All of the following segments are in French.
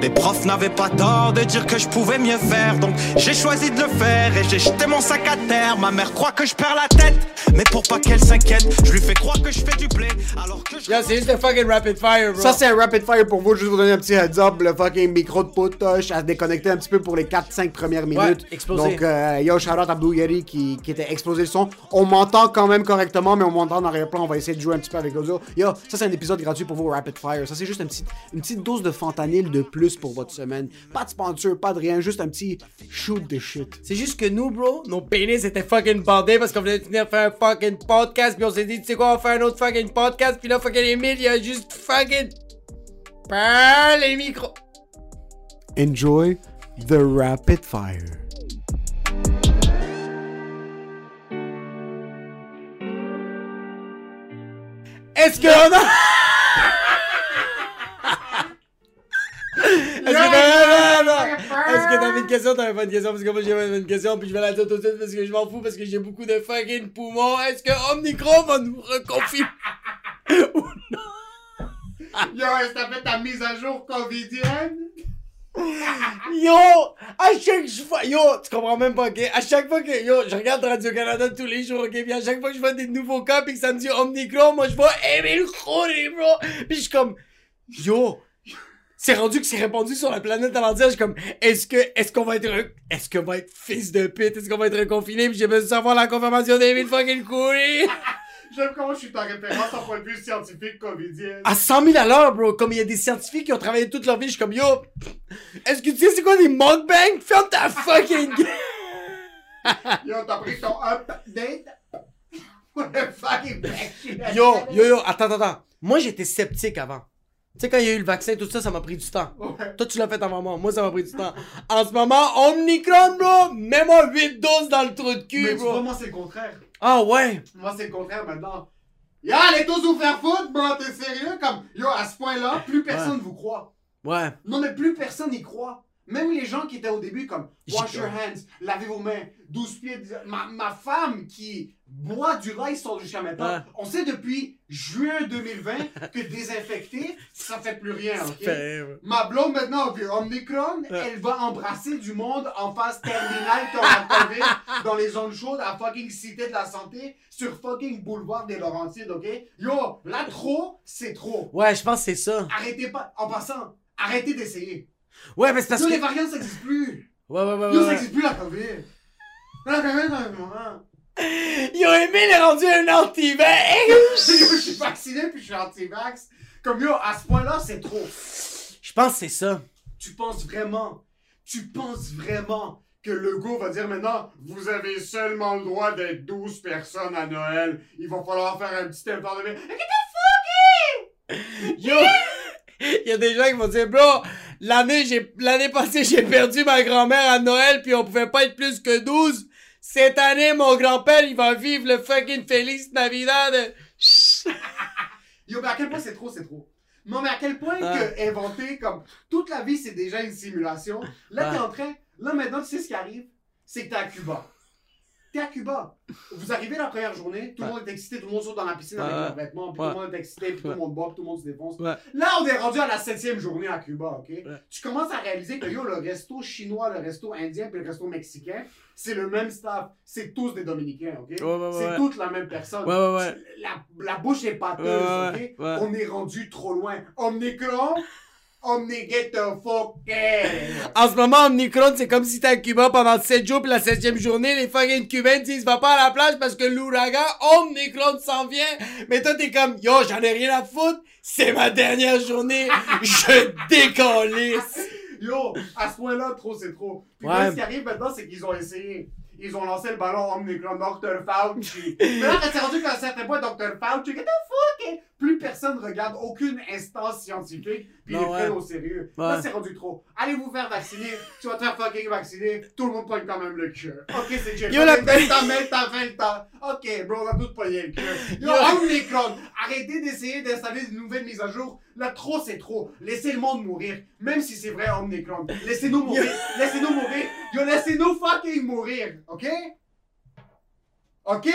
Les profs n'avaient pas tort de dire que je pouvais mieux faire, donc j'ai choisi de le faire et j'ai jeté mon sac à terre. Ma mère croit que je perds la tête, mais pour pas qu'elle s'inquiète, je lui fais croire que je fais du blé alors que je. Yo, c'est juste un fucking rapid fire, bro. Ça, c'est un rapid fire pour vous, juste vous donner un petit heads up. Le fucking micro de potoche à se déconnecter un petit peu pour les 4-5 premières minutes. explosé. Donc, euh, yo, shout out à Blue Yeti qui, qui était explosé le son. On m'entend quand même correctement, mais on m'entend en arrière-plan. On va essayer de jouer un petit peu avec l'audio. Yo, ça, c'est un épisode gratuit pour vous, rapid fire. Ça, c'est juste un petit, une petite dose de fentanyl de plus pour votre semaine. Pas de sponsor, pas de rien, juste un petit shoot de shit. C'est juste que nous, bro, nos pénis étaient fucking bandés parce qu'on venait de venir faire un fucking podcast, puis on s'est dit, tu sais quoi, on va faire un autre fucking podcast, puis là, fucking Emile, il a juste fucking. Parle les micros. Enjoy the rapid fire. Est-ce que on a. que non, non, non. Est-ce que t'avais une question? T'avais pas une question? Parce que moi j'ai une question, puis je vais la dire tout de suite parce que je m'en fous, parce que j'ai beaucoup de fucking poumons. Est-ce que Omnicron va nous reconfiner? Yo, est-ce que t'as fait ta mise à jour covidienne? Yo! À chaque fois, yo, tu comprends même pas, ok? À chaque fois que, yo, je regarde Radio-Canada tous les jours, ok? Puis à chaque fois que je vois des nouveaux cas, puis que ça me dit Omnicron, moi je vois Emile Khoury, bro! Puis je suis comme, yo! C'est rendu que c'est répandu sur la planète entière. Je suis comme, est-ce que, est-ce qu'on va être, re- est-ce qu'on va être fils de pute? Est-ce qu'on va être reconfiné? Puis j'ai besoin de savoir la confirmation d'Emile fucking Khoury! J'aime comment je suis ta référence en point de vue scientifique covidienne. À 100 000 à l'heure, bro. Comme il y a des scientifiques qui ont travaillé toute leur vie, je suis comme, yo, est-ce que tu sais c'est quoi des mukbangs? Ferme ta fucking gueule! Yo, t'as pris ton update? What the fucking back Yo, yo, yo, attends, attends, attends. Moi, j'étais sceptique avant. Tu sais, quand il y a eu le vaccin, tout ça, ça m'a pris du temps. Ouais. Toi, tu l'as fait avant moi. Moi, ça m'a pris du temps. En ce moment, Omnicron, bro, mets-moi 8 doses dans le trou de cul, Mais tu vois, bro. moi, c'est le contraire. Ah ouais. Moi, c'est le contraire maintenant. Yo, les tous vous faire foutre, bro, t'es sérieux? Comme, yo, à ce point-là, plus personne vous croit. Ouais. Non, mais plus personne y croit. Même les gens qui étaient au début comme wash your hands, lavez vos mains, 12 pieds. Ma, ma femme qui boit du sort jusqu'à maintenant. On sait depuis juin 2020 que désinfecter, ça fait plus rien, ok? Fait. Ma blonde maintenant, vu Omicron, Ouais. elle va embrasser du monde en phase terminale qui la COVID dans les zones chaudes à fucking Cité de la Santé sur fucking boulevard des Laurentides, ok? Yo, là trop, c'est trop. Ouais, je pense que c'est ça. Arrêtez pas, en passant, arrêtez d'essayer. Ouais, mais c'est parce Yo, que. les variants, ça existe plus. Ouais, ouais, ouais, Yo, ouais. ça existe plus la COVID. La COVID, dans le moment. Yo, Emile est rendu un anti-vax! Yo, je suis vacciné puis je suis anti-vax. Comme yo, à ce point-là, c'est trop. Je pense que c'est ça. Tu penses vraiment, tu penses vraiment que le go va dire maintenant, vous avez seulement le droit d'être 12 personnes à Noël. Il va falloir faire un petit effort de... Yo! Il y a des gens qui vont dire, bro, l'année, j'ai, l'année passée, j'ai perdu ma grand-mère à Noël, puis on pouvait pas être plus que 12. Cette année, mon grand-père, il va vivre le fucking Feliz Navidad. Yo, mais à quel point c'est trop, c'est trop. Non, mais à quel point Ouais. que inventer comme toute la vie, c'est déjà une simulation. Là, t'es Ouais. en train. Là, maintenant, tu sais ce qui arrive? C'est que t'es à Cuba. T'es à Cuba. Vous arrivez la première journée, tout le Ouais. monde est excité, tout le monde saute dans la piscine avec leurs vêtements, puis tout le monde est excité, puis tout le monde boit, puis tout le monde se défonce. Là, on est rendu à la septième journée à Cuba, ok? Tu commences à réaliser que yo, le resto chinois, le resto indien, puis le resto mexicain, c'est le même staff. C'est tous des Dominicains, ok? C'est toute la même personne. La, la bouche est pâteuse, ok? On est rendu trop loin. Omnicron, En ce moment, Omnicron, c'est comme si t'es à Cuba pendant 7 jours, puis la 7 journée, les fucking Cubains disent, va pas à la plage parce que l'ouragan Omnicron s'en vient. Mais toi, t'es comme, yo, j'en ai rien à foutre, c'est ma dernière journée, je décalisse. Yo, à ce point-là, trop c'est trop. Puis Ouais. là, ce qui arrive maintenant, c'est qu'ils ont essayé. Ils ont lancé le ballon Omnicron, Dr. Fauci. Mais là, quand c'est rendu qu'à un certain point, Dr. Fauci, get the fuck? Plus personne regarde aucune instance scientifique, puis le prennent ouais. au sérieux. Là, c'est rendu trop. Allez vous faire vacciner, tu vas te faire fucking vacciner, tout le monde pogne quand même le cœur. Ok, c'est chill. Yo, la- Delta, Melta, Velta. Ok, bro, on a tous pogné le cœur. Yo. Omnicron, arrêtez d'essayer d'installer de nouvelles mises à jour. Là, trop, c'est trop. Laissez le monde mourir. Même si c'est vrai, Omnicron. Laissez-nous mourir. Laissez-nous mourir. Yo, laissez-nous fucking mourir. Ok? Ok?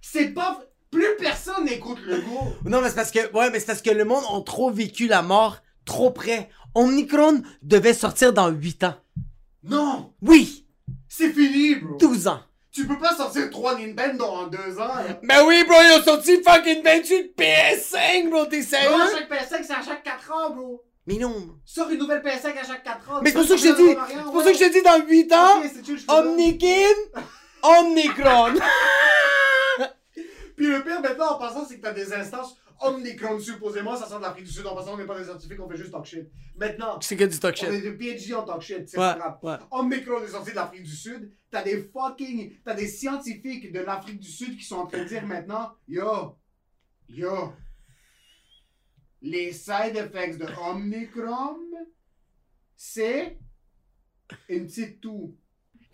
C'est pas. Plus personne n'écoute le go. Non, mais c'est parce que, ouais, mais c'est parce que le monde a trop vécu la mort trop près. Omnicron devait sortir dans 8 ans. Non, Oui, c'est fini, bro. 12 ans. Tu peux pas sortir 3 Nintendo en 2 ans. Ben oui, bro, ils ont sorti fucking 28 PS5, bro, t'es sérieux? Non, chaque PS5, c'est à chaque 4 ans, bro. Mais non. Sors une nouvelle PS5 à chaque 4 ans. Mais c'est pour ça que je te dis, c'est pour ça que je te dis dans 8 ans. Omnikin, Omnicron. Puis le pire maintenant en passant, c'est que t'as des instances Omnicron supposément, ça sort de l'Afrique du Sud. En passant, on n'est pas des scientifiques, on fait juste talk shit. Maintenant, C'est que du talk on est shit. des PhD en talk shit, c'est Ouais, grave. ouais. Omicron est sorti de l'Afrique du Sud. T'as des fucking. T'as des scientifiques de l'Afrique du Sud qui sont en train de dire maintenant Yo, yo, les side effects de Omicron, c'est une petite toux.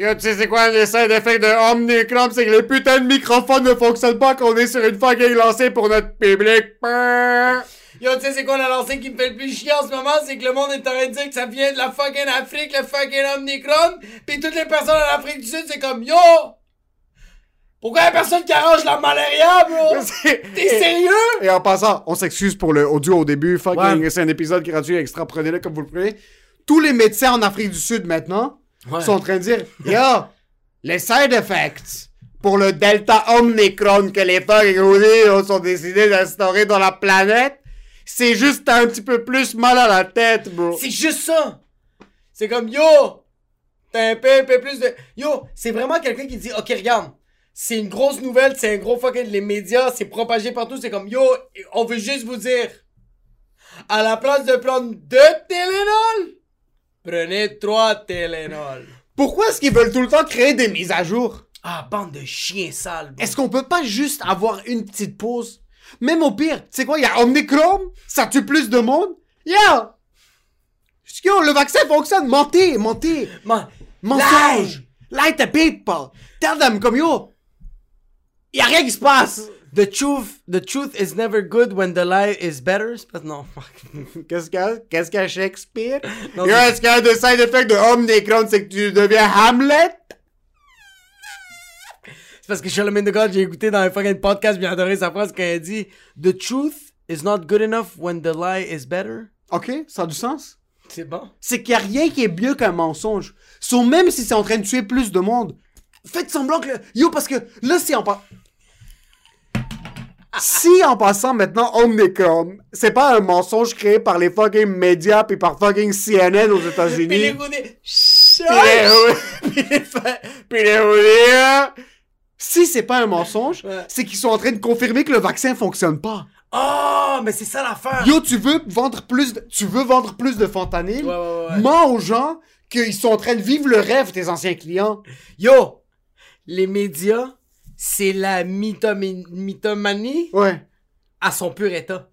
Yo, tu sais c'est quoi les side effects de Omicron? C'est que les putains de microphones ne fonctionnent pas qu'on est sur une fucking lancée pour notre public. Yo, tu sais, c'est quoi la lancée qui me fait le plus chier en ce moment? C'est que le monde est en train de dire que ça vient de la fucking Afrique, le fucking Omnicron. Pis toutes les personnes en Afrique du Sud, c'est comme Yo! Pourquoi y'a personne qui arrange la malaria, bro? T'es sérieux? Et en passant, on s'excuse pour le audio au début. Fucking, Ouais. c'est un épisode gratuit extra. Prenez-le comme vous le prenez. Tous les médecins en Afrique du Sud maintenant sont en train de dire Yo, les side effects pour le Delta Omicron que les fucking Houdis sont décidés d'instaurer dans la planète, c'est juste t'as un petit peu plus mal à la tête, bro. C'est juste ça. C'est comme yo, t'as un peu, un peu plus de. Yo, c'est vraiment quelqu'un qui dit, ok, regarde, c'est une grosse nouvelle, c'est un gros fucking. Les médias, c'est propagé partout, c'est comme yo, on veut juste vous dire, à la place de prendre deux Tylenol, prenez trois Tylenol. Pourquoi est-ce qu'ils veulent tout le temps créer des mises à jour? Ah, bande de chiens sales. Est-ce qu'on peut pas juste avoir une petite pause? Même au pire, tu sais quoi, il y a Omnicron, ça tue plus de monde. Yeah! Yo, le vaccin fonctionne, mentez, mentez. Man, Mensonge! Lie to people! Tell them comme yo! Y a rien qui se passe! The truth, the truth is never good when the lie is better. Pas- Non. Qu'est-ce qu'il y a? Qu'est-ce qu'il y a Shakespeare? Non, yo, c'est- est-ce qu'il y a un side effect de Omnicron, c'est que tu deviens Hamlet? C'est parce que Charlemagne de God, j'ai écouté dans un fucking podcast, j'ai adoré sa phrase quand elle dit The truth is not good enough when the lie is better. Ok, ça a du sens. C'est bon. C'est qu'il y a rien qui est mieux qu'un mensonge. So, même si c'est en train de tuer plus de monde, faites semblant que... le- Yo, parce que là, si en pas... Si en passant maintenant Omnicron, c'est pas un mensonge créé par les fucking médias puis par fucking CNN aux États-Unis. Puis les- puis les fa- puis les Houdis, Si c'est pas un mensonge, Ouais. c'est qu'ils sont en train de confirmer que le vaccin fonctionne pas. Oh, mais c'est ça l'affaire. Yo, tu veux vendre plus de, tu veux vendre plus de fentanyl? Ouais, ouais, ouais. Mens aux gens qu'ils sont en train de vivre le rêve, tes anciens clients. Yo, les médias, c'est la mythomanie, Ouais. à son pur état.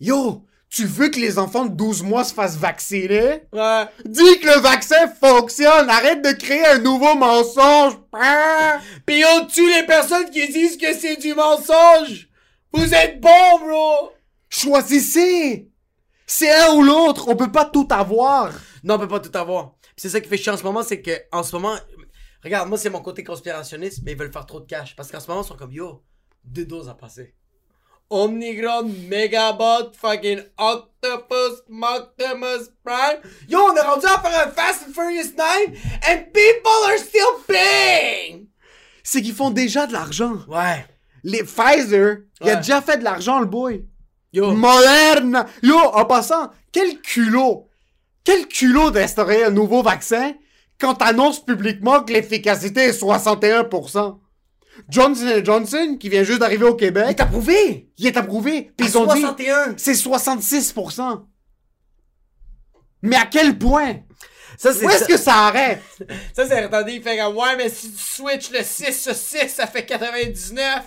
Yo, tu veux que les enfants de 12 mois se fassent vacciner? Ouais. Dis que le vaccin fonctionne! Arrête de créer un nouveau mensonge! Ah! Pis yo, tue les personnes qui disent que c'est du mensonge. Vous êtes bons, bro. Choisissez! C'est un ou l'autre, on peut pas tout avoir. Non, on peut pas tout avoir. C'est ça qui fait chier en ce moment, c'est que en ce moment, regarde, moi c'est mon côté conspirationniste, mais ils veulent faire trop de cash. Parce qu'en ce moment, ils sont comme yo, deux doses à passer. Omnicron, Megabot, fucking Octopus, Moctomus Prime. Yo, on est rendu à faire un Fast and Furious 9 and people are still paying! C'est qu'ils font déjà de l'argent. Ouais. Les Pfizer, il a déjà fait de l'argent, le boy. Yo. Moderne! Yo, en passant, quel culot! Quel culot d'instaurer un nouveau vaccin quand t'annonces publiquement que l'efficacité est 61%? Johnson Johnson, qui vient juste d'arriver au Québec, Il t'a prouvé! il est approuvé. Puis ils ont dit, 61! c'est 66%. Mais à quel point? Ça, c'est Où est-ce que ça arrête? Ça, c'est retardé. Il fait comme, ouais, mais si tu switches le 6 sur 6, ça fait 99.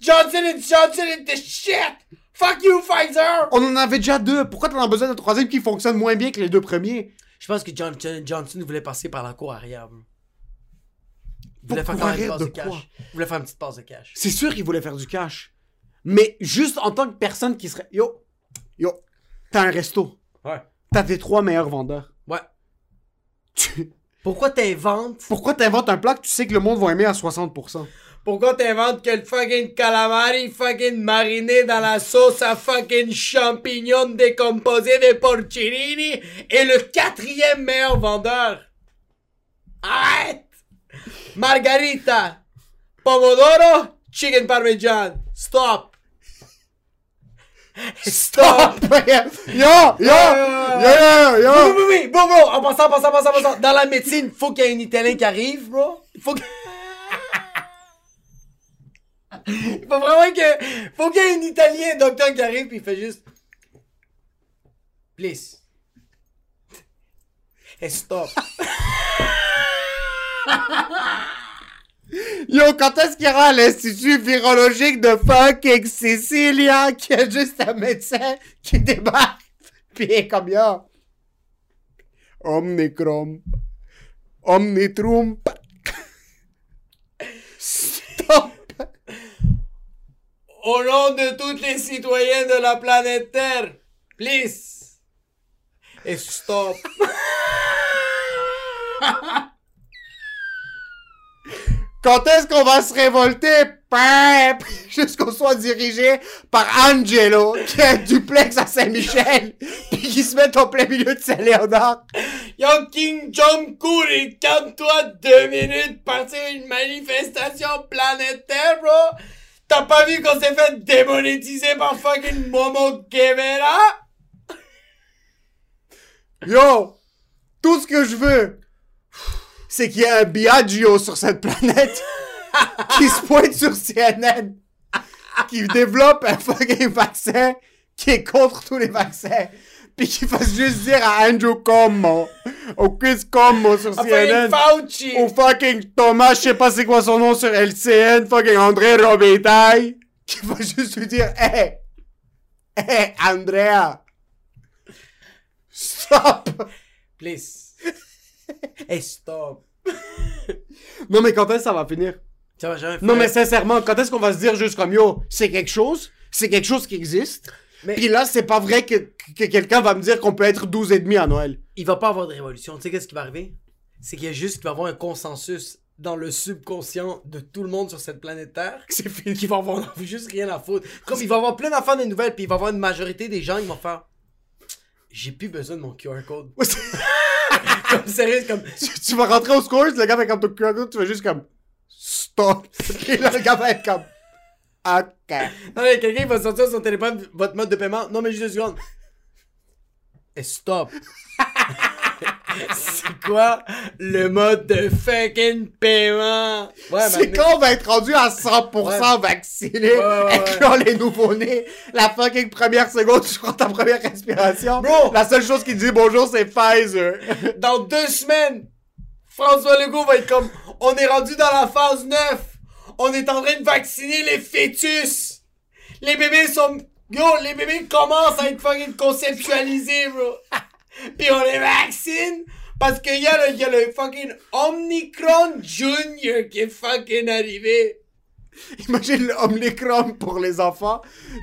Johnson Johnson is the shit! Fuck you, Pfizer! On en avait déjà deux. Pourquoi t'en as besoin d'un troisième qui fonctionne moins bien que les deux premiers? Je pense que Johnson Johnson voulait passer par la cour arrière. Il voulait faire une passe de de cash. quoi? Il voulait faire une petite passe de cash. C'est sûr qu'il voulait faire du cash. Mais juste en tant que personne qui serait. Yo, yo, t'as un resto. Ouais. T'as tes trois meilleurs vendeurs. Ouais. Tu, Pourquoi t'inventes? Pourquoi t'inventes un plat que tu sais que le monde va aimer à 60%? Pourquoi t'inventes que le fucking calamari fucking mariné dans la sauce à fucking champignons décomposés de porcellini est le quatrième meilleur vendeur? Arrête! Margarita, pomodoro, chicken parmesan. Stop! Stop! yo, yo, yo, yo, Oui, yo. oui, oui, bro, bro, en passant, en passant, en passant, en passant. Dans la médecine, faut qu'il y ait un Italien qui arrive, bro. Faut que... Il faut vraiment que... Faut qu'il y ait un Italien, docteur qui arrive, puis il fait juste... Please. Et stop. Yo, quand est-ce qu'il y aura l'institut virologique de fucking Sicilia qui a juste un médecin qui débarque il est comme yo. Omnicrom. Omnitrum. Stop. Au nom de tous les citoyens de la planète Terre, please. Et stop. Quand est-ce qu'on va se révolter? Pep! Jusqu'on soit dirigé par Angelo, qui a un duplex à Saint-Michel, pis qui se met en plein milieu de Saint-Léonard. Yo, King Jong-un, calme-toi deux minutes, partir une manifestation planétaire, bro! T'as pas vu qu'on s'est fait démonétiser par fucking Momo Guevara? Yo! Tout ce que je veux, c'est qu'il y ait un Biagio sur cette planète qui se pointe sur CNN, qui développe un fucking vaccin qui est contre tous les vaccins, puis qui fasse juste dire à Andrew Como, au Chris Como sur CNN, Fauci! au fucking Thomas, je sais pas c'est quoi son nom sur LCN, fucking André Robitaille, qui va juste lui dire, hey, hey, Andrea, stop! Please. Hey, stop. Non, mais quand est-ce que ça va finir? Ça va jamais Non, faire. mais sincèrement, quand est-ce qu'on va se dire juste comme yo, c'est quelque chose, c'est quelque chose qui existe, Mais- puis là, c'est pas vrai que, que quelqu'un va me dire qu'on peut être 12 et demi à Noël. il va pas avoir de révolution. Tu sais qu'est-ce qui va arriver? C'est qu'il y a juste qu'il va avoir un consensus dans le subconscient de tout le monde sur cette planète Terre. C'est fini. Qui va avoir juste rien à foutre. Comme il va avoir plein d'enfants des nouvelles, puis il va avoir une majorité des gens qui vont faire. J'ai plus besoin de mon QR code. Comme sérieux, comme. tu, tu vas rentrer au scores, le gars va comme ton QR code, tu vas juste comme stop. Et là, le gars va être comme ok. Non, mais quelqu'un va sortir son téléphone, votre mode de paiement. Non, mais juste deux secondes. Et stop. C'est quoi le mode de fucking paiement? Ouais, c'est quand on va être rendu à 100% vacciné, Ouais, ouais, ouais. incluant les nouveaux-nés, la fucking première seconde, tu prends ta première respiration. Bro! La seule chose qui dit bonjour, c'est Pfizer. Dans deux semaines, François Legault va être comme on est rendu dans la phase 9. On est en train de vacciner les fœtus. Les bébés sont. Yo, les bébés commencent à être fucking conceptualisés, bro. Puis on les vaccine parce qu'il y, a le- y le fucking Omnicron Junior qui est fucking arrivé. Imagine Omnicron pour les enfants.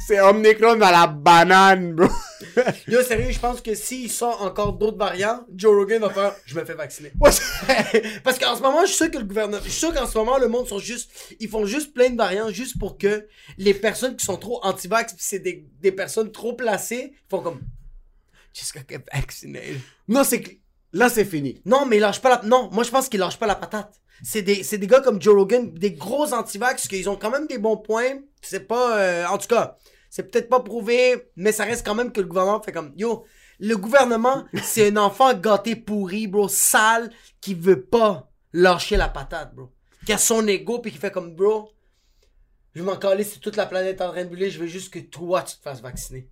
C'est Omnicron à la banane, bro. Yo, sérieux, je pense que s'il sort encore d'autres variants, Joe Rogan va faire je me fais vacciner. Ouais, Parce qu'en ce moment, je suis sûr que le gouvernement. Je suis sûr qu'en ce moment, le monde sont juste. Ils font juste plein de variants juste pour que les personnes qui sont trop anti-vax, c'est des, des personnes trop placées, font comme. Jusqu'à que vacciné? non, c'est que là, c'est fini. Non, mais ils lâchent pas la. Non, moi je pense qu'ils lâchent pas la patate. C'est des, c'est des gars comme Joe Rogan, des gros anti-vax, qu'ils ont quand même des bons points. C'est pas. euh, en tout cas, c'est peut-être pas prouvé, mais ça reste quand même que le gouvernement fait comme. Yo, le gouvernement, c'est un enfant gâté pourri, bro, sale, qui veut pas lâcher la patate, bro. Qui a son ego, puis qui fait comme, bro, je m'en calais si toute la planète en train de brûler, je veux juste que toi, tu te fasses vacciner.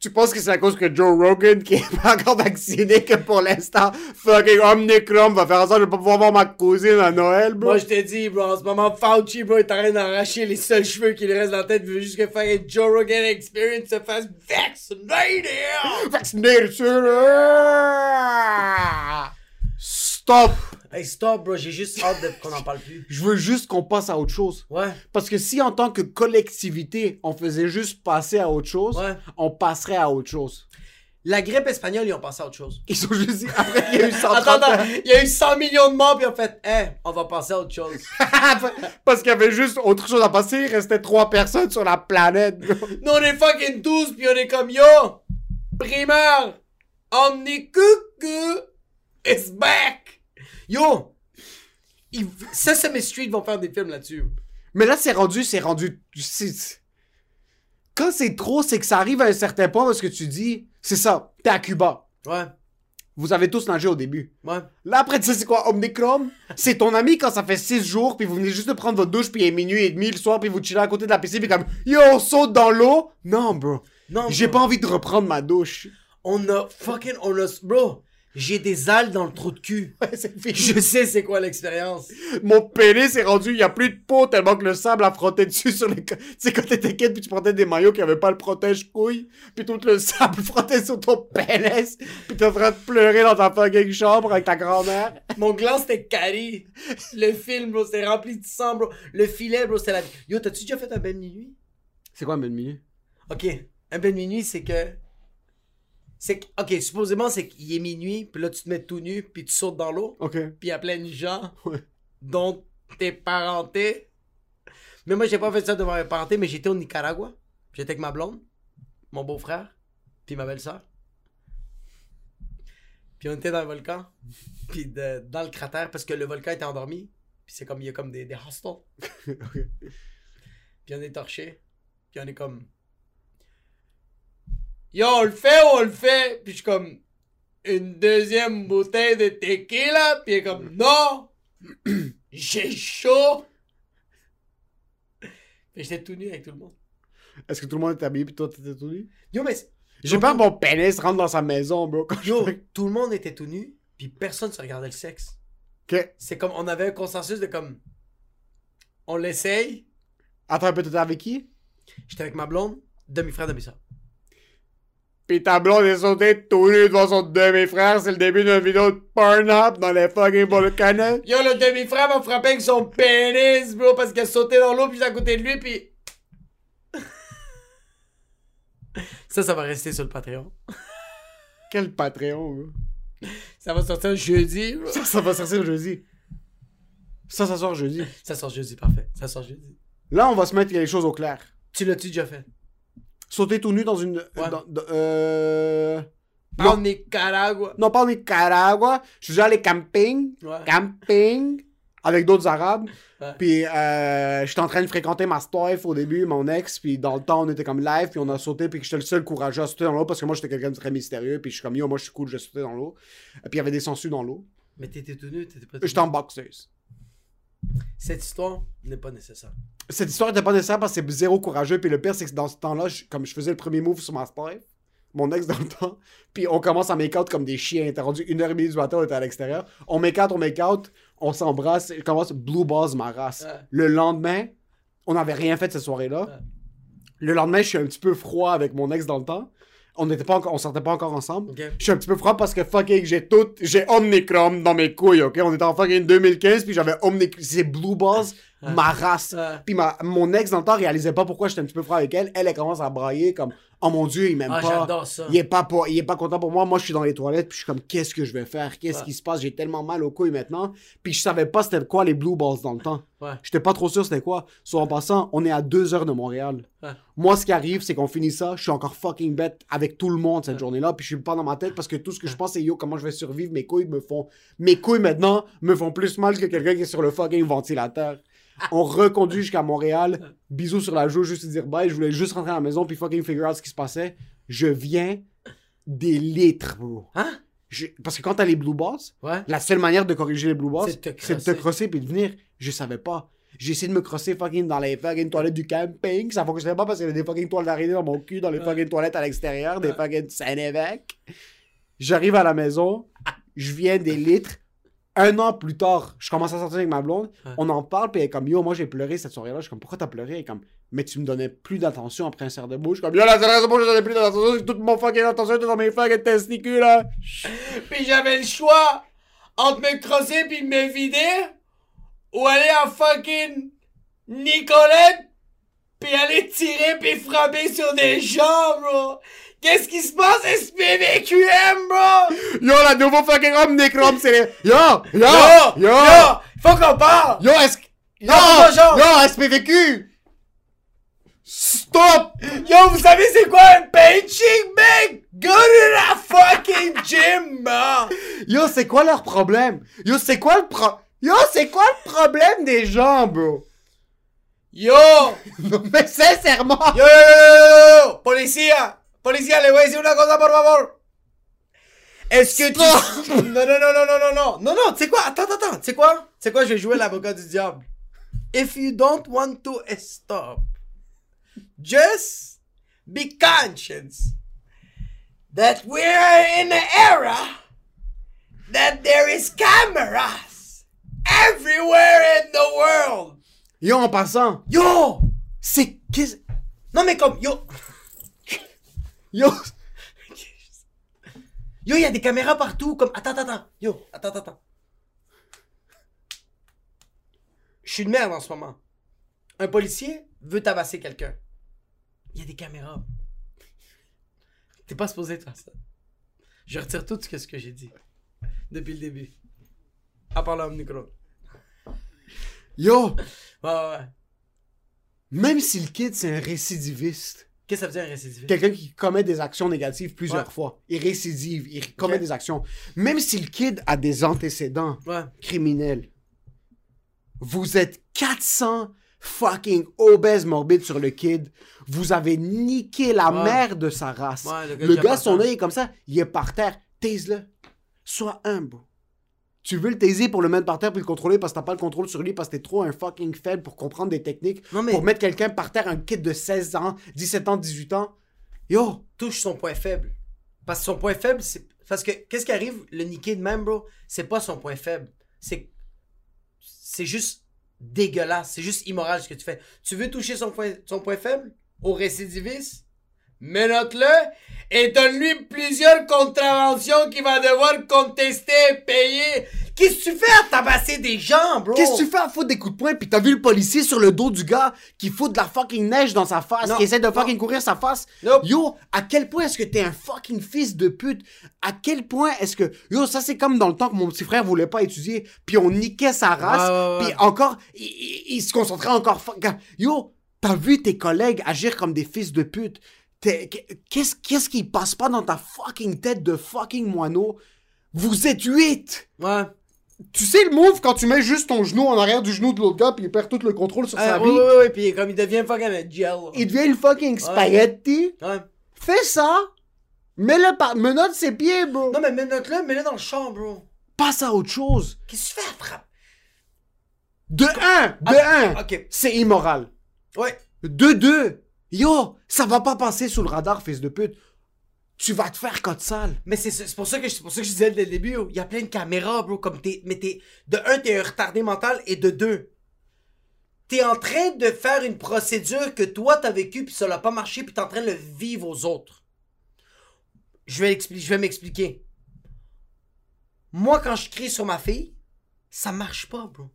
Tu penses que c'est à cause que Joe Rogan, qui est pas encore vacciné, que pour l'instant, fucking Omnicron va faire en sorte vais pas pouvoir voir ma cousine à Noël, bro? Moi, je te dis, bro, en ce moment, Fauci, bro, est en train d'arracher les seuls cheveux qui lui restent dans la tête. Il veut juste que fucking Joe Rogan Experience se fasse vacciner. Vaccinated sooner! Stop! Hey, stop, bro, j'ai juste hâte qu'on en parle plus. Je veux juste qu'on passe à autre chose. Ouais, Parce que si en tant que collectivité, on faisait juste passer à autre chose, ouais. on passerait à autre chose. La grippe espagnole, ils ont passé à autre chose. Ils ont juste dit, après qu'il y a eu 130 Attends, attends, il y a eu 100 millions de morts, puis en fait, eh, on va passer à autre chose. Parce qu'il y avait juste autre chose à passer, il restait trois personnes sur la planète. Nous, on est fucking tous, puis on est comme yo, primaire, Omni Cuckoo is back. Yo, ils- Sesame Street vont faire des films là-dessus. Mais là, c'est rendu, c'est rendu. Quand c'est trop, c'est que ça arrive à un certain point parce que tu dis, c'est ça, t'es à Cuba. Ouais, Vous avez tous nagé au début. ouais. Là, après, tu sais, c'est quoi, Omnicrom? C'est ton ami quand ça fait 6 jours, puis vous venez juste de prendre votre douche, puis il est minuit et demi le soir, puis vous chillez à côté de la piscine, puis comme, yo, on saute dans l'eau? Non, bro. Non, J'ai pas envie de reprendre ma douche. On a fucking, on a, bro, j'ai des ailes dans le trou de cul. Ouais. Je sais c'est quoi l'expérience. Mon pénis est rendu, il y a plus de peau tellement que le sable a frotté dessus sur les. Tu sais, quand t'étais kid, puis tu portais des maillots qui avaient pas le protège-couille, puis tout le sable frottait sur ton pénis, puis t'es en train de pleurer dans ta fucking chambre avec ta grand-mère. Mon gland c'était carré. Le film, bro, c'était rempli de sang, bro. Le filet, bro, c'était la. Yo, t'as-tu déjà fait un bain de minuit? C'est quoi, Menu? Ok, un bain de minuit, c'est que. C'est que. Ok, supposément, c'est qu'il est minuit, puis là, tu te mets tout nu, puis tu sautes dans l'eau, Ok. puis il y a plein de gens Ouais. dont t'es parenté. Mais moi, j'ai pas fait ça devant mes parentés, mais j'étais au Nicaragua. J'étais avec ma blonde, mon beau-frère, puis ma belle-sœur. Puis on était dans le volcan, puis de- dans le cratère, parce que le volcan était endormi. Puis c'est comme, il y a comme des, des hostels. Ok. Puis on est torché. Puis on est comme. Yo, on le fait ou on le fait? Puis je suis comme. Une deuxième bouteille de tequila? Puis il est comme. Non! J'ai chaud! Puis j'étais tout nu avec tout le monde. Est-ce que tout le monde était habillé, puis toi, t'étais tout nu? Yo, mais. J'ai peur que mon pénis rentre dans sa maison, bro. Quand je Yo, fais- tout le monde était tout nu. Puis personne se regardait le sexe. Ok. C'est comme. On avait un consensus de comme. On l'essaye. Attends un peu, t'étais avec qui? J'étais avec ma blonde, demi-frère, demi-sœur. Pis ta blonde est sautée tout nu devant son demi-frère, c'est le début d'une vidéo de Pornhub dans les fucking volcans. Yo, le demi-frère m'a frappé avec son pénis, bro, parce qu'il a sauté dans l'eau, puis j'étais à côté de lui, puis... ça, ça va rester sur le Patreon. Quel Patreon, bro? Ça va sortir jeudi, bro. Ça, ça va sortir jeudi. Ça, ça sort jeudi. Ça sort jeudi, parfait. Ça sort jeudi. Là, on va se mettre les choses au clair. Tu l'as-tu déjà fait? Sauter tout nu dans une. Ouais. dans- dans- euh... En Non. Nicaragua. Non, pas au Nicaragua. Je suis déjà allé camping. Ouais. Camping. Avec d'autres Arabes. Ouais. Puis, euh, j'étais en train de fréquenter ma staff au début, mon ex. Puis, dans le temps, on était comme live. Puis, on a sauté. Puis, j'étais le seul courageux à sauter dans l'eau. Parce que moi, j'étais quelqu'un de très mystérieux. Puis, je suis comme, yo, moi, je suis cool, je vais sauter dans l'eau. Puis, il y avait des sangsues dans l'eau. Mais t'étais tout nu, t'étais pas J'étais en boxeuse. Cette histoire n'est pas nécessaire. Cette histoire était pas nécessaire parce que c'est zéro courageux. Puis le pire, c'est que dans ce temps-là, je- comme je faisais le premier move sur ma staff, mon ex dans le temps, puis on commence à make out comme des chiens. Était rendu une heure et demie du matin, on était à l'extérieur. On make out, on make out, on s'embrasse, je commence blue balls ma race. Ouais. Le lendemain, on n'avait rien fait cette soirée-là. Ouais. Le lendemain, je suis un petit peu froid avec mon ex dans le temps. On n'était pas encore, on sortait pas encore ensemble. Je suis un petit peu froid parce que fucking j'ai tout, j'ai Omnicrom dans mes couilles, ok? On était en fucking 2015 puis j'avais Omnicrom, c'est Blue Balls. Ma race. Puis ma, mon ex dans le temps réalisait pas pourquoi j'étais un petit peu froid avec elle. Elle, elle commence à brailler comme, oh mon dieu, il m'aime Ah, pas. ça. Il est pas, pas- il est pas content pour moi. Moi, je suis dans les toilettes, puis je suis comme, qu'est-ce que je vais faire? Qu'est-ce Ouais. qui se passe? J'ai tellement mal aux couilles maintenant. Puis je savais pas c'était quoi les Blue Balls dans le temps. Ouais. J'étais pas trop sûr c'était quoi. Soit en passant, on est à deux heures de Montréal. Ouais. Moi, ce qui arrive, c'est qu'on finit ça. Je suis encore fucking bête avec tout le monde cette journée-là. Puis je suis pas dans ma tête parce que tout ce que je pense, c'est yo, comment je vais survivre? Mes couilles me font. Mes couilles maintenant me font plus mal que quelqu'un qui est sur le fucking ventilateur. On reconduit jusqu'à Montréal. Bisous sur la joue, juste dire bye. Je voulais juste rentrer à la maison puis fucking figure out ce qui se passait. Je viens des litres, bro. Hein? Je- Parce que quand t'as les blue balls, Ouais? la seule manière de corriger les blue balls, C'est de te crosser. puis de venir. Je savais pas. J'ai essayé de me crosser fucking dans les fucking toilettes du camping. Ça fonctionnait pas parce qu'il y avait des fucking toiles d'araignée dans mon cul, dans les fucking toilettes à l'extérieur, des fucking Saint-Évêque. J'arrive à la maison, je viens des litres. Un an plus tard, je commence à sortir avec ma blonde. Ouais. On en parle, puis elle est comme Yo, moi j'ai pleuré cette soirée-là. Je suis comme Pourquoi t'as pleuré? Elle est comme Mais tu me donnais plus d'attention après un cerf de bouche. Je suis comme Yo, la cerf de bouche, je donnais plus d'attention. Toute mon fucking attention était dans mes fucking testicules, là. Puis j'avais le choix entre me crosser puis me vider ou aller à fucking Nicolette puis aller tirer puis frapper sur des gens, bro. Qu'est-ce qui se passe, SPVQM, bro? Yo, la nouveau fucking Omnicrom, c'est les... Yo! Yo! Yo! Yo! Yo! Faut qu'on parle! Yo, est-ce. Yo! Yo, SPVQ! Stop! Yo, vous savez c'est quoi un painting, mec? Go to la fucking gym, bro! Yo, c'est quoi leur problème? Yo, c'est quoi le pro... Yo, c'est quoi le problème des gens, bro? Yo! Non, mais sincèrement! Yo, yo, yo, yo, yo, Policía! Policía, le voy a decir una cosa, por favor! Est-ce que tu... Non, non, non, non, non, non, non! Non, non, tu sais quoi? Attends, attends, attends! Tu sais quoi? Tu sais quoi? Je vais jouer l'avocat du diable. If you don't want to stop, just be conscious that we're in an era that there is cameras everywhere in the world. Yo, en passant, Yo! c'est... Non mais comme, yo, Yo! Yo, il y a des caméras partout, comme... Attends, attends, attends. Yo, attends, attends. Je suis de merde en ce moment. Un policier veut tabasser quelqu'un. Il y a des caméras. T'es pas supposé faire ça. Je retire tout ce que, j'ai dit. Depuis le début. À part l'homme micro. Yo! Ouais, ouais, ouais. Même si le kid, c'est un récidiviste, Qu'est-ce que ça veut dire un récidiviste? quelqu'un qui commet des actions négatives plusieurs Ouais. fois, il récidive, il commet des actions, même si le kid a des antécédents Ouais. criminels, vous êtes 400 fucking obèses morbides sur le kid, vous avez niqué la Ouais. mère de sa race. Le gars le gars, son œil est comme ça, il est par terre, taise-le. Sois humble. Tu veux le taiser pour le mettre par terre puis le contrôler parce que t'as pas le contrôle sur lui parce que t'es trop un fucking faible pour comprendre des techniques. Non, mais- Pour mettre quelqu'un par terre, un kid de 16 ans, 17 ans, 18 ans. Yo, touche son point faible. Parce que son point faible, c'est. Parce que qu'est-ce qui arrive, le niquer de même, bro, c'est pas son point faible. C'est. C'est juste dégueulasse. C'est juste immoral ce que tu fais. Tu veux toucher son point, son point faible? Au récidiviste? Menote-le et donne-lui plusieurs contraventions qu'il va devoir contester, payer. Qu'est-ce que tu fais à tabasser des gens, bro? qu'est-ce que tu fais à foutre des coups de poing puis t'as vu le policier sur le dos du gars qui fout de la fucking neige dans sa face, Non, qui essaie de non. fucking courir sa face? Nope. Yo, à quel point est-ce que t'es un fucking fils de pute? À quel point est-ce que... Yo, ça c'est comme dans le temps que mon petit frère voulait pas étudier puis on niquait sa race ouais. puis encore, il, il- il se concentrait encore... Yo, t'as vu tes collègues agir comme des fils de pute? Qu'est-ce qu'est-ce qui passe pas dans ta fucking tête de fucking moineau? Vous êtes huit! Ouais. Tu sais le move quand tu mets juste ton genou en arrière du genou de l'autre gars puis il perd tout le contrôle sur sa Euh, vie? ouais, ouais, ouais, puis comme il devient fucking gel. Il devient une fucking spaghetti. Ouais. Fais ça. Mets-le par... Menotte ses pieds, bro. Non, mais mets-le, mets-le dans le champ, bro. Passe à autre chose. Qu'est-ce que tu fais à frapper? De un, de Ah, un, Ok. c'est immoral. Ouais. De deux, yo, ça va pas passer sous le radar, fils de pute. Tu vas te faire code sale. Mais c'est pour ça que pour je disais dès le début, il y a plein de caméras, bro. Comme t'es, mais t'es de un, t'es un retardé mental et de deux, t'es en train de faire une procédure que toi t'as vécu puis ça n'a pas marché puis t'es en train de le vivre aux autres. Je vais expli- je vais m'expliquer. Moi, quand je crie sur ma fille, ça marche pas, bro.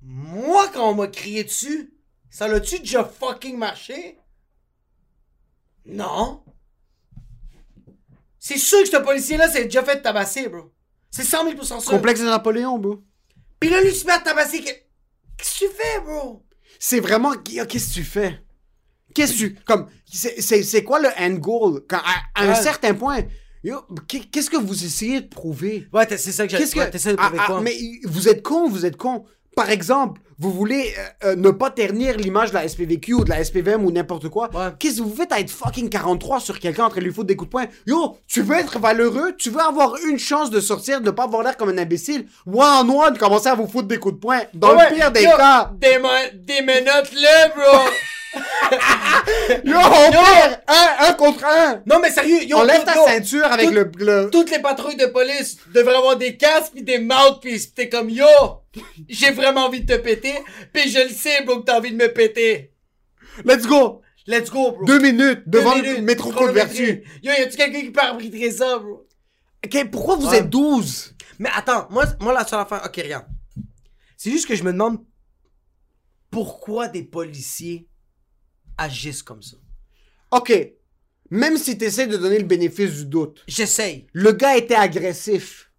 Moi, quand on m'a crié dessus, ça l'a-tu déjà fucking marché? Non. C'est sûr que ce policier-là s'est déjà fait tabasser, bro. C'est 100 000% sûr. Complexe de Napoléon, bro. Puis là, lui, il se met à tabasser. que- Qu'est-ce que tu fais, bro? C'est vraiment. Yo, Qu'est-ce que tu fais? Qu'est-ce que tu. Comme. C'est quoi le end goal? Quand, à, à un certain point. Qu'est-ce que vous essayez de prouver? Ouais, c'est ça que j'ai Qu'est-ce que. De Ah, prouver ah, quoi? mais vous êtes con, vous êtes con. Par exemple, vous voulez euh, euh, ne pas ternir l'image de la SPVQ ou de la SPVM ou n'importe quoi. Ouais. Qu'est-ce que vous faites à être fucking 43 sur quelqu'un en train de lui foutre des coups de poing? Yo, tu veux être valeureux? Tu veux avoir une chance de sortir, de pas avoir l'air comme un imbécile? One on one, commencez à vous foutre des coups de poing. Dans Ouais, le pire des yo, cas. Là, bro! Yo, on perd un, un contre un. non, mais sérieux, yo, Enlève yo, ta yo, ceinture avec tout- le, le- Toutes les patrouilles de police devraient avoir des casques pis des mouthpieces. T'es comme, yo, j'ai vraiment envie de te péter. Pis je le sais, bro, que t'as envie de me péter. Let's go. Let's go, bro. Deux minutes Deux devant minutes, le métro Côte. Vertu. Yo, y a-tu quelqu'un qui peut arbitrer ça, bro? Ok, pourquoi vous Ouais. êtes 12? Mais attends, moi, moi la seule affaire. Ok, regarde. C'est juste que je me demande. pourquoi des policiers agissent comme ça. Ok. Même si t'essaies de donner le bénéfice du doute, J'essaye. le gars était agressif.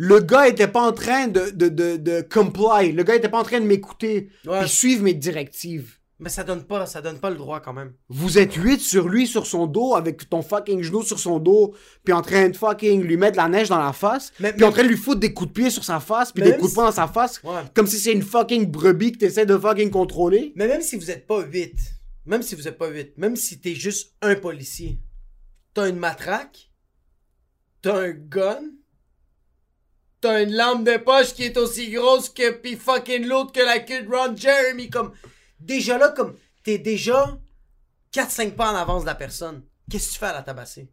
Le gars était pas en train de, de, de, de comply. Le gars était pas en train de m'écouter. Ouais. Puis suivre mes directives. Mais ça donne pas, ça donne pas le droit quand même. Vous êtes huit sur lui, sur son dos, avec ton fucking genou sur son dos, puis en train de fucking lui mettre de la neige dans la face, Mais- puis en train de lui foutre des coups de pied sur sa face, puis Mais des coups de poing dans sa face, Ouais. comme si c'est une fucking brebis que t'essaies de fucking contrôler. Mais même si vous êtes pas 8, même si vous êtes pas 8, même si t'es juste un policier, t'as une matraque, t'as un gun, t'as une lampe de poche qui est aussi grosse que pis fucking l'autre que la queue de Ron Jeremy, comme, déjà là, comme, t'es déjà 4-5 pas en avance de la personne. Qu'est-ce que tu fais à la tabasser?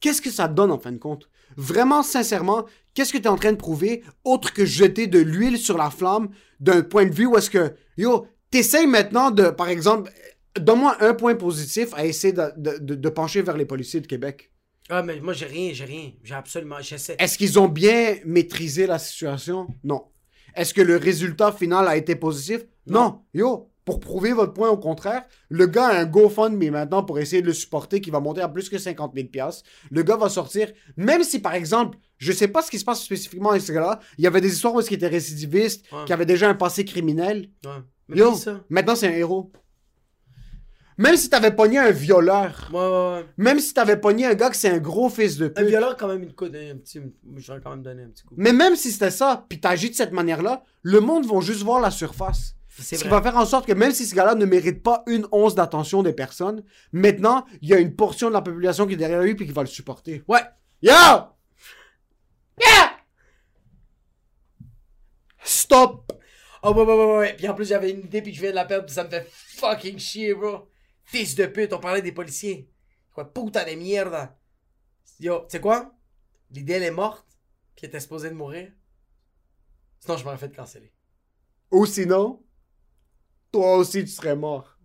Qu'est-ce que ça donne en fin de compte? Vraiment, sincèrement, qu'est-ce que t'es en train de prouver autre que jeter de l'huile sur la flamme d'un point de vue où est-ce que, yo, t'essayes maintenant de, par exemple, donne-moi un point positif à essayer de pencher vers les policiers de Québec. Ah, mais moi, j'ai rien, j'ai rien. J'ai absolument, j'essaie. Est-ce qu'ils ont bien maîtrisé la situation? Non. Est-ce que le résultat final a été positif? Non. Yo, pour prouver votre point au contraire, le gars a un GoFundMe maintenant pour essayer de le supporter qui va monter à plus que 50 000 piastres. Le gars va sortir, même si par exemple, je sais pas ce qui se passe spécifiquement avec ce gars-là, il y avait des histoires où il était récidiviste, Ouais. qui avait déjà un passé criminel. Ouais. Mais Yo, ça. maintenant c'est un héros. Même si t'avais pogné un violeur, Ouais, ouais, ouais. même si t'avais pogné un gars que c'est un gros fils de Un pute, violeur, quand même, une coup, un petit, je vais quand même donner un petit coup. Mais même si c'était ça, puis t'agis de cette manière-là, le monde va juste voir la surface. C'est Ce qui va faire en sorte que même si ce gars-là ne mérite pas une once d'attention des personnes, maintenant, il y a une portion de la population qui est derrière lui puis qui va le supporter. Ouais. Yo! Yeah! Stop! Oh, ouais, ouais, ouais, ouais. Puis en plus, j'avais une idée, puis je viens de la perdre, puis ça me fait fucking chier, bro. Fils de pute, on parlait des policiers. Quoi, puta de mierda. Yo, tu sais quoi? L'idée, elle est morte, puis elle était supposée de mourir. Sinon, je m'aurais fait canceller. Ou sinon, toi aussi tu serais mort.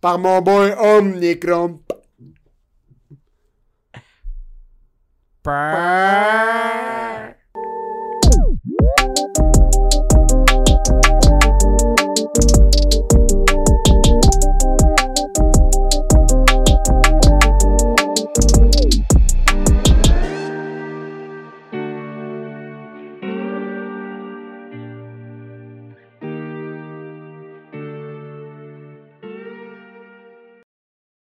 Par mon boy Omnicron.